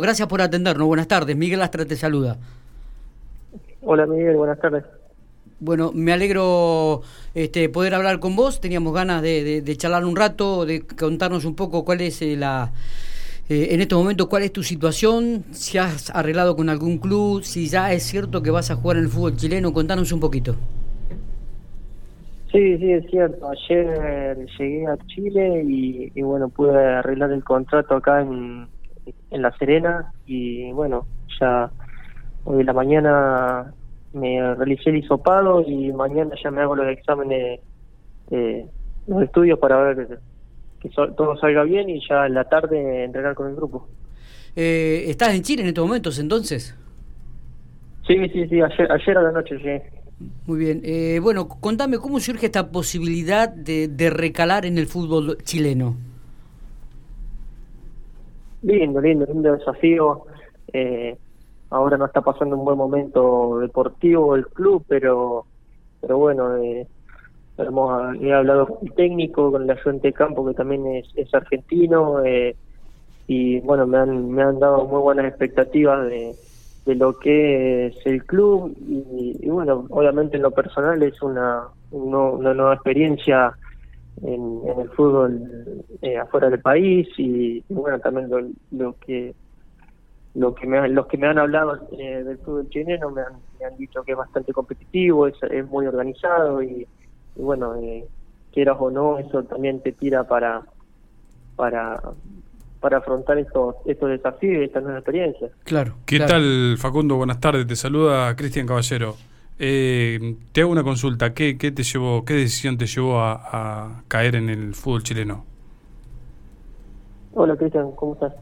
Gracias por atendernos. Buenas tardes. Miguel Astra te saluda. Hola Miguel, buenas tardes. Bueno, me alegro este, poder hablar con vos. Teníamos ganas de, charlar un rato, de contarnos un poco cuál es eh, la, eh, en este momento cuál es tu situación, si has arreglado con algún club, si ya es cierto que vas a jugar en el fútbol chileno. Contanos un poquito. Sí, sí, es cierto. Ayer llegué a Chile y, y bueno, pude arreglar el contrato acá en, en La Serena y bueno, ya hoy en la mañana me realicé el hisopado y mañana ya me hago los exámenes, eh, los estudios para ver que todo salga bien y ya en la tarde entrenar con el grupo. Eh, ¿Estás en Chile en estos momentos entonces? Sí, sí, sí, ayer, ayer a la noche llegué. Muy bien. Eh, bueno, contame, ¿cómo surge esta posibilidad de, de recalar en el fútbol chileno? Lindo, lindo, lindo desafío. Eh, ahora no está pasando un buen momento deportivo el club, pero pero bueno, eh, hemos, he hablado con el técnico, con el ayudante de campo que también es, es argentino eh, y bueno, me han, me han dado muy buenas expectativas de, de lo que es el club y, bueno, obviamente en lo personal es una, una nueva experiencia en, el fútbol eh, afuera del país y, bueno también lo, que lo que me, los que me han hablado eh, del fútbol chileno me han, me han, dicho que es bastante competitivo es, es muy organizado y, bueno eh, quieras o no eso también te tira para para para afrontar estos estos desafíos y estas nuevas experiencias claro qué tal Facundo buenas tardes te saluda Cristian Caballero eh, te hago una consulta. ¿Qué, qué, te llevó, qué decisión te llevó a, caer en el fútbol chileno? Hola Cristian, ¿cómo estás?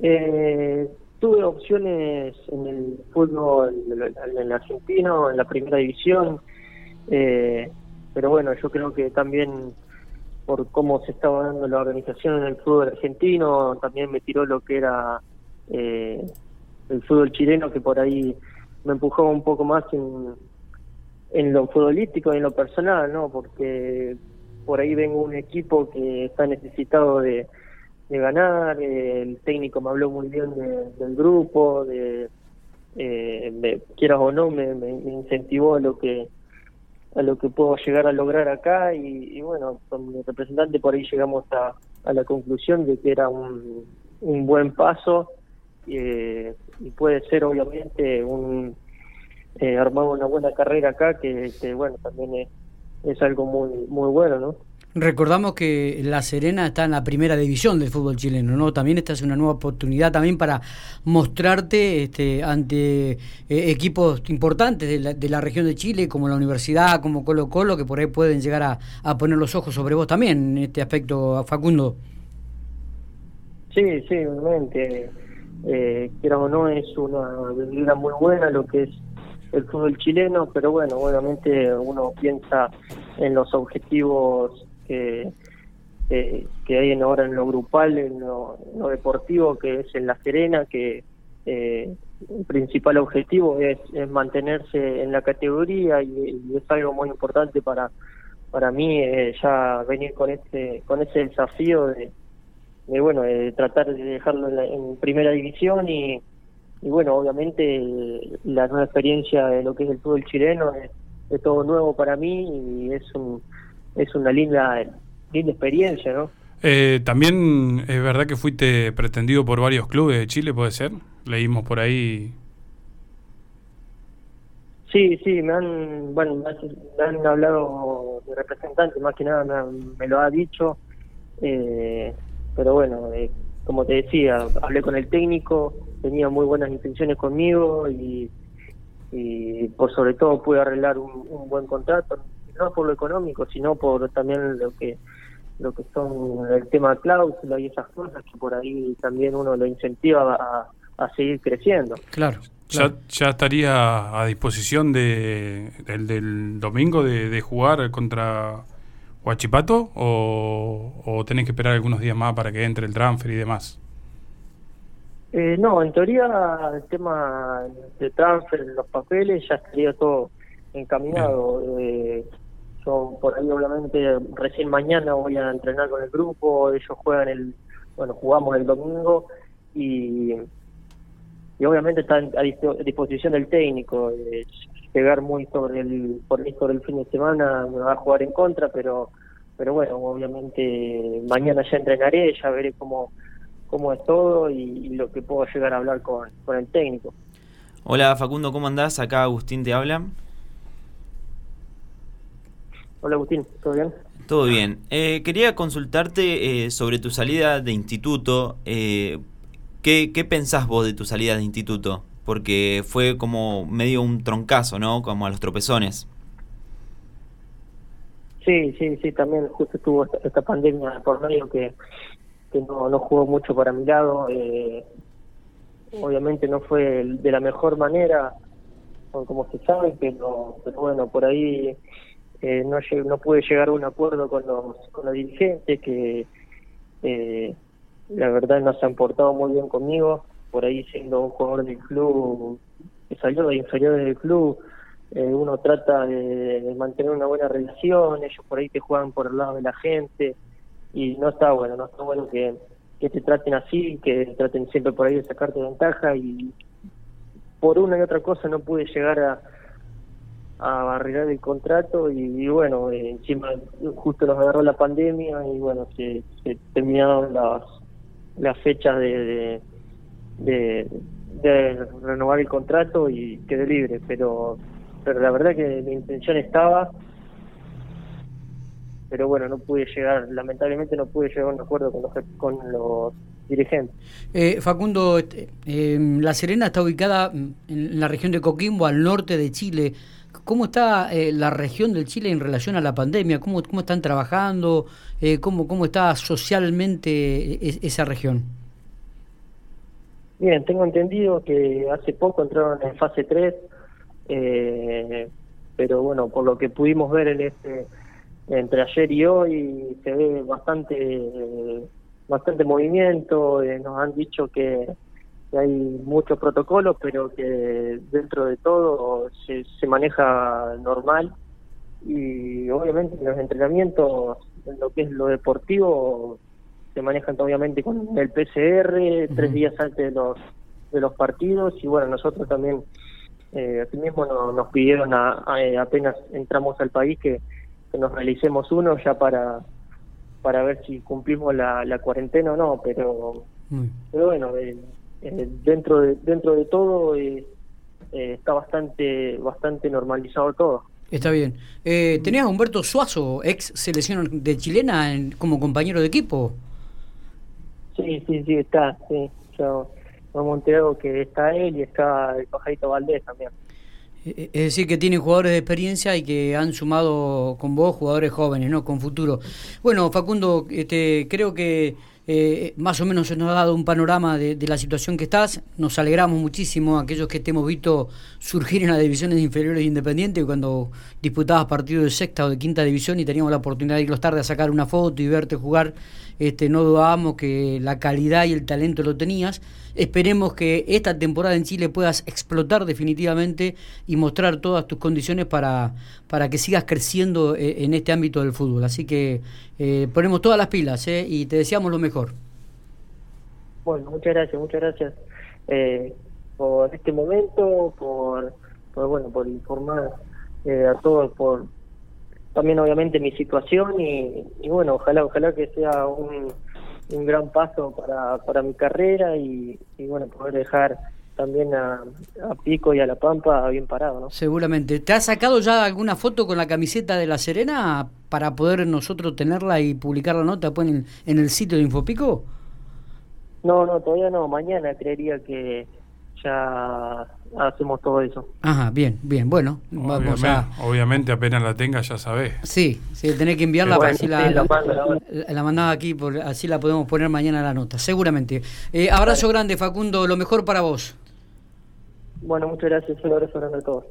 Eh, tuve opciones en el fútbol en el argentino, en la primera división, eh, pero bueno, yo creo que también por cómo se estaba dando la organización en el fútbol argentino, también me tiró lo que era eh, el fútbol chileno, que por ahí me empujó un poco más en, en lo futbolístico y en lo personal, ¿no? Porque por ahí vengo un equipo que está necesitado de, ganar, el técnico me habló muy bien del grupo, de, eh, quieras o no, me, me, incentivó a lo que a lo que puedo llegar a lograr acá y, bueno, con mi representante por ahí llegamos a, a la conclusión de que era un, un buen paso eh, y puede ser obviamente un eh, una buena carrera acá que, bueno también es, es, algo muy muy bueno no Recordamos que La Serena está en la primera división del fútbol chileno, ¿no? También esta es una nueva oportunidad también para mostrarte este, ante eh, equipos importantes de la, de la, región de Chile, como la Universidad, como Colo Colo, que por ahí pueden llegar a, a poner los ojos sobre vos también en este aspecto, Facundo. Sí, sí, obviamente eh, o no, es una bebida muy buena lo que es el fútbol chileno, pero bueno, obviamente uno piensa en los objetivos que, que hay ahora en lo grupal, en lo, deportivo, que es en La Serena, que eh, el principal objetivo es, mantenerse en la categoría y, es algo muy importante para para mí eh, ya venir con este con ese desafío de, de bueno, de tratar de dejarlo en, primera división y, bueno, obviamente la nueva experiencia de lo que es el fútbol chileno es, todo nuevo para mí y es un, es una linda linda experiencia, ¿no? Eh, también es verdad que fuiste pretendido por varios clubes de Chile, ¿puede ser? Leímos por ahí. Sí, sí, me han, bueno, me han, hablado de representante, más que nada me, me lo ha dicho. Eh, pero bueno, eh, como te decía, hablé con el técnico, tenía muy buenas intenciones conmigo y, por sobre todo pude arreglar un, buen contrato, no por lo económico, sino por también lo que lo que son el tema de cláusula y esas cosas que por ahí también uno lo incentiva a, seguir creciendo. Claro. ¿Ya, ¿Ya, estaría a disposición de, del, del domingo de, de jugar contra Huachipato o, o tenés que esperar algunos días más para que entre el transfer y demás? Eh, no, en teoría el tema de transfer, los papeles, ya estaría todo encaminado. Eh, yo por ahí obviamente recién mañana voy a entrenar con el grupo, ellos juegan el, bueno, jugamos el domingo y, obviamente está a disposición del técnico. Llegar muy sobre el, por el, sobre el fin de semana me va a jugar en contra, pero pero bueno, obviamente mañana ya entrenaré, ya veré cómo, cómo es todo y, lo que puedo llegar a hablar con, con el técnico. Hola Facundo, ¿cómo andás? Acá Agustín te habla. Hola Agustín, ¿todo bien? Todo bien. Eh, quería consultarte eh, sobre tu salida de instituto. Eh, ¿qué, ¿Qué pensás vos de tu salida de instituto? Porque fue como medio un troncazo, ¿no? Como a los tropezones. Sí, sí, sí, también justo estuvo esta, pandemia por medio que, no, no jugó mucho para mi lado. obviamente no fue de la mejor manera, como se sabe, pero, pero bueno, por ahí eh, no, no pude llegar a un acuerdo con los, con los dirigentes que eh, la verdad no se han portado muy bien conmigo, por ahí siendo un jugador del club que salió de inferior del club, eh, uno trata de, mantener una buena relación, ellos por ahí te juegan por el lado de la gente y no está bueno, no está bueno que, que te traten así, que traten siempre por ahí de sacarte ventaja y por una y otra cosa no pude llegar a a barrerar el contrato y, bueno, eh, encima justo nos agarró la pandemia y bueno, se, terminaron las, las fechas de, de, renovar el contrato y quedé libre, pero, pero la verdad que mi intención estaba, pero bueno, no pude llegar, lamentablemente no pude llegar a un acuerdo con los, con los dirigentes. Eh, Facundo, eh, La Serena está ubicada en la región de Coquimbo, al norte de Chile. ¿Cómo está eh, la región del Chile en relación a la pandemia? ¿Cómo, cómo están trabajando? Eh, ¿cómo, ¿Cómo está socialmente e, esa región? Bien, tengo entendido que hace poco entraron en fase 3, eh, pero bueno, por lo que pudimos ver en este entre ayer y hoy se ve bastante bastante movimiento, nos han dicho que que hay muchos protocolos, pero que dentro de todo se, se maneja normal. Y obviamente los entrenamientos, en lo que es lo deportivo, se manejan obviamente con el PCR tres días antes de los de los partidos y bueno nosotros también eh, aquí mismo nos pidieron a, apenas entramos al país que, nos realicemos uno ya para para ver si cumplimos la, la cuarentena o no pero pero bueno eh, eh, dentro de dentro de todo eh, eh, está bastante bastante normalizado todo. Está bien. Eh, ¿Tenías a Humberto Suazo, ex selección de chilena, como compañero de equipo? Sí, sí, sí, está. Sí. Yo me que está él y está el pajarito Valdés también. Es decir, que tienen jugadores de experiencia y que han sumado con vos jugadores jóvenes, ¿no? Con futuro. Bueno, Facundo, este, creo que eh, más o menos se nos ha dado un panorama de, la situación que estás. Nos alegramos muchísimo aquellos que te hemos visto surgir en las divisiones inferiores independientes cuando disputabas partidos de sexta o de quinta división y teníamos la oportunidad de irlos tarde a sacar una foto y verte jugar. Este, no dudábamos que la calidad y el talento lo tenías. Esperemos que esta temporada en Chile puedas explotar definitivamente y mostrar todas tus condiciones para, para que sigas creciendo eh, en este ámbito del fútbol. Así que eh, ponemos todas las pilas y te deseamos lo mejor. Bueno, muchas gracias, muchas gracias por este momento, por, bueno, por informar a todos, por también obviamente mi situación y, y bueno, ojalá, ojalá que sea un un gran paso para, para mi carrera y, bueno, poder dejar también a, Pico y a La Pampa bien parado, ¿no? Seguramente. ¿Te has sacado ya alguna foto con la camiseta de La Serena para poder nosotros tenerla y publicar la nota pues, en, en el sitio de Infopico? No, no, todavía no. Mañana creería que ya hacemos todo eso. Ajá, bien, bien. Bueno, obviamente, vamos a... Obviamente apenas la tenga ya sabés. Sí, sí, tenés que enviarla para así la, la, mandaba aquí, por, así la podemos poner mañana la nota, seguramente. Eh, abrazo grande, Facundo, lo mejor para vos. Bueno, muchas gracias, un abrazo grande a todos.